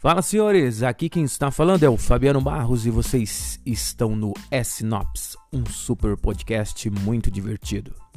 Fala senhores, aqui quem está falando é o Fabiano Barros e vocês estão no S-Nops, um super podcast muito divertido.